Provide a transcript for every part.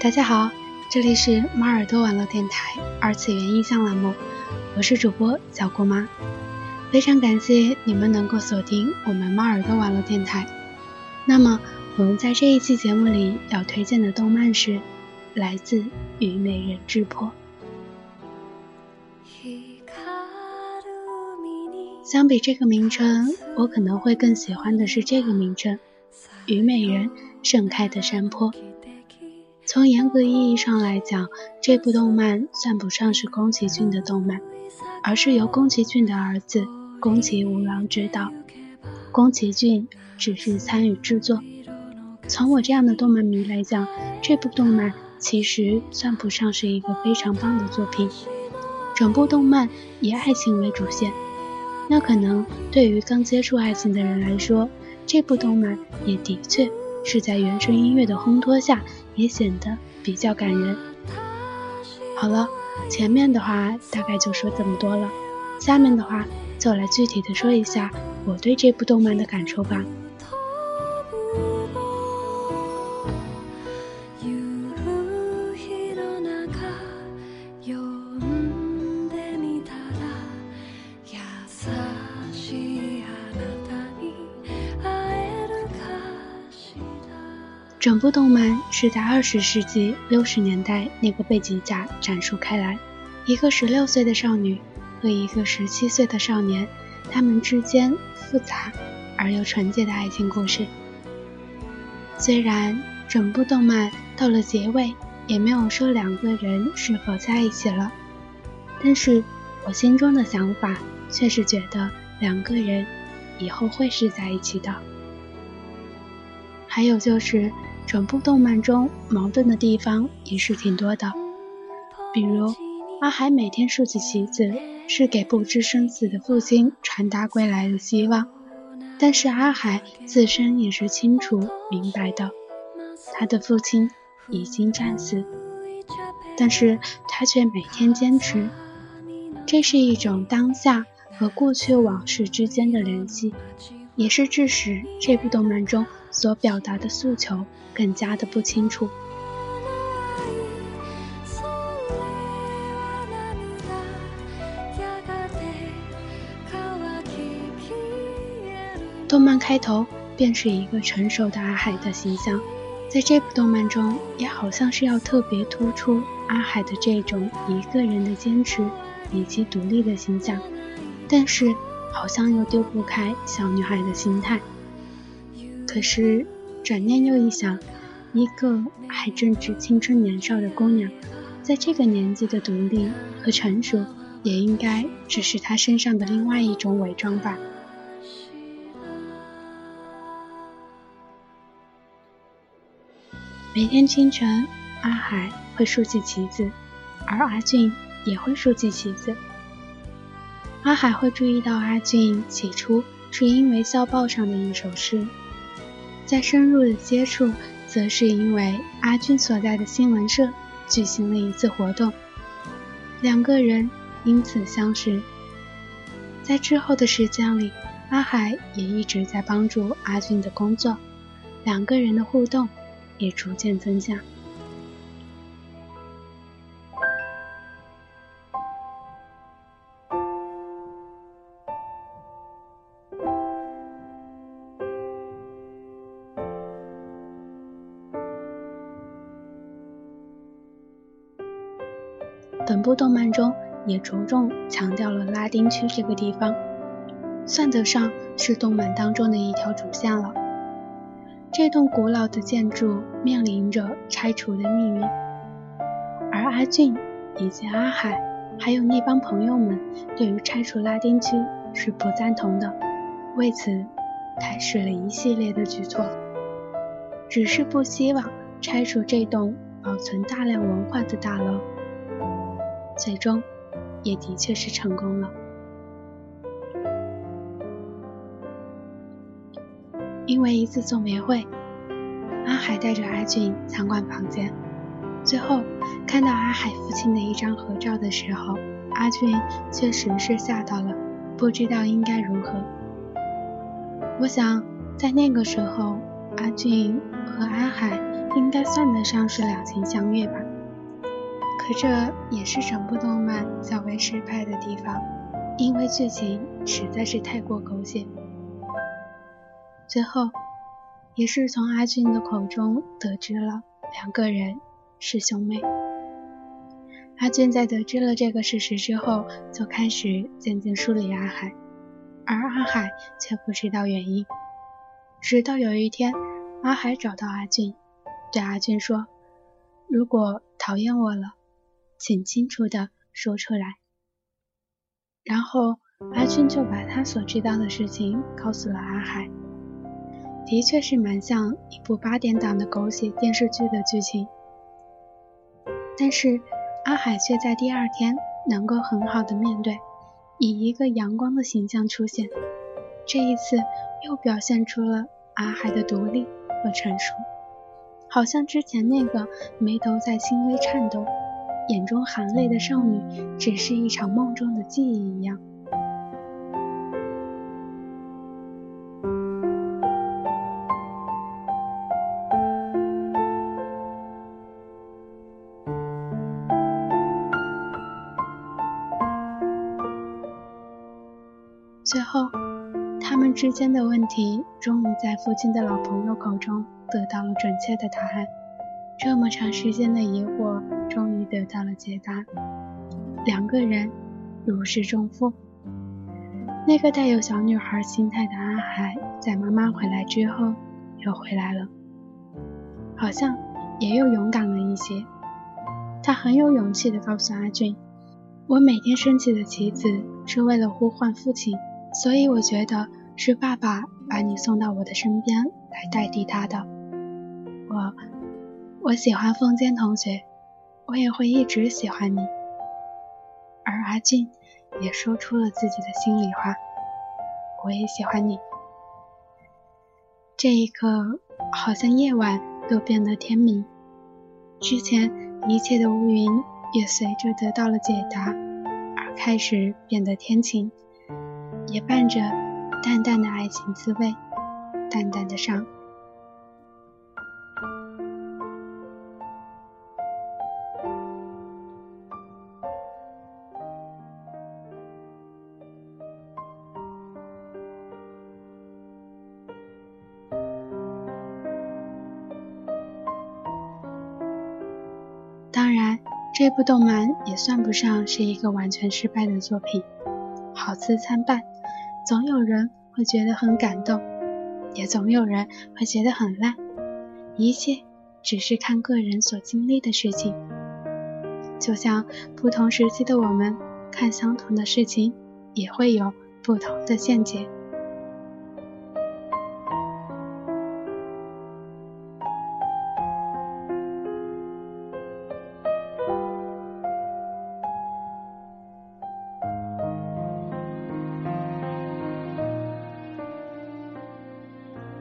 大家好，这里是猫耳朵网络电台二次元印象栏目，我是主播小姑妈，非常感谢你们能够锁定我们猫耳朵网络电台。那么我们在这一期节目里要推荐的动漫是来自《虞美人之破》。相比这个名称，我可能会更喜欢的是这个名称——虞美人盛开的山坡。从严格意义上来讲，这部动漫算不上是宫崎骏的动漫，而是由宫崎骏的儿子宫崎吾郎执导，宫崎骏只是参与制作。从我这样的动漫迷来讲，这部动漫其实算不上是一个非常棒的作品。整部动漫以爱情为主线。那可能对于刚接触爱情的人来说，这部动漫也的确是在原声音乐的烘托下，也显得比较感人。好了，前面的话大概就说这么多了，下面的话就来具体的说一下我对这部动漫的感受吧。整部动漫是在二十世纪六十年代那个背景下展述开来，一个十六岁的少女和一个十七岁的少年，他们之间复杂而又纯洁的爱情故事。虽然整部动漫到了结尾也没有说两个人是否在一起了，但是我心中的想法却是觉得两个人以后会是在一起的。还有就是。整部动漫中矛盾的地方也是挺多的，比如阿海每天竖起旗子，是给不知生死的父亲传达归来的希望，但是阿海自身也是清楚明白的，他的父亲已经战死，但是他却每天坚持，这是一种当下和过去往事之间的联系，也是致使这部动漫中。所表达的诉求更加的不清楚。动漫开头便是一个成熟的阿海的形象，在这部动漫中，也好像是要特别突出阿海的这种一个人的坚持以及独立的形象，但是好像又丢不开小女孩的心态。可是，转念又一想，一个还正值青春年少的姑娘，在这个年纪的独立和成熟，也应该只是她身上的另外一种伪装吧。每天清晨，阿海会竖起旗子，而阿俊也会竖起旗子。阿海会注意到阿俊，起初是因为校报上的一首诗。再深入的接触，则是因为阿俊所在的新闻社举行了一次活动，两个人因此相识。在之后的时间里，阿海也一直在帮助阿俊的工作，两个人的互动也逐渐增加。本部动漫中也着重强调了拉丁区这个地方，算得上是动漫当中的一条主线了。这栋古老的建筑面临着拆除的命运，而阿俊以及阿海还有那帮朋友们对于拆除拉丁区是不赞同的，为此开始了一系列的举措，只是不希望拆除这栋保存大量文化的大楼。最终，也的确是成功了。因为一次送别会，阿海带着阿俊参观房间，最后看到阿海父亲的一张合照的时候，阿俊确实是吓到了，不知道应该如何。我想，在那个时候，阿俊和阿海应该算得上是两情相悦吧。可这也是整部动漫较为失败的地方，因为剧情实在是太过狗血。最后，也是从阿俊的口中得知了两个人是兄妹。阿俊在得知了这个事实之后，就开始渐渐疏离阿海，而阿海却不知道原因。直到有一天，阿海找到阿俊，对阿俊说：“如果讨厌我了，请清楚的说出来。”然后阿俊就把他所知道的事情告诉了阿海。的确是蛮像一部八点档的狗血电视剧的剧情，但是阿海却在第二天能够很好的面对，以一个阳光的形象出现。这一次又表现出了阿海的独立和成熟，好像之前那个眉头在轻微颤抖、眼中含泪的少女，只是一场梦中的记忆一样。最后，他们之间的问题终于在父亲的老朋友口中得到了准确的答案。这么长时间的疑惑终于得到了解答。两个人如释重负。那个带有小女孩心态的阿海，在妈妈回来之后又回来了，好像也又勇敢了一些。他很有勇气地告诉阿俊：“我每天升起的旗子是为了呼唤父亲。”所以我觉得是爸爸把你送到我的身边来代替他的。我我喜欢风间同学，我也会一直喜欢你。而阿俊也说出了自己的心里话，我也喜欢你。这一刻，好像夜晚都变得天明，之前一切的乌云也随着得到了解答而开始变得天晴。也伴着淡淡的爱情滋味，淡淡的伤。这部动漫也算不上是一个完全失败的作品，好词参半。总有人会觉得很感动，也总有人会觉得很烂。一切只是看个人所经历的事情。就像不同时期的我们看相同的事情，也会有不同的见解。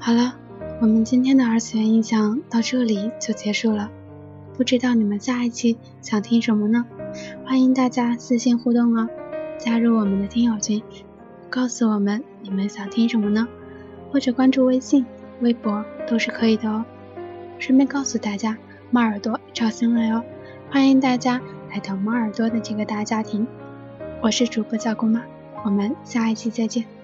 好了，我们今天的二次元印象到这里就结束了。不知道你们下一期想听什么呢？欢迎大家私信互动哦，加入我们的听友群，告诉我们你们想听什么呢？或者关注微信、微博都是可以的哦。顺便告诉大家，猫耳朵招新了哟，欢迎大家来到猫耳朵的这个大家庭。我是主播小姑妈，我们下一期再见。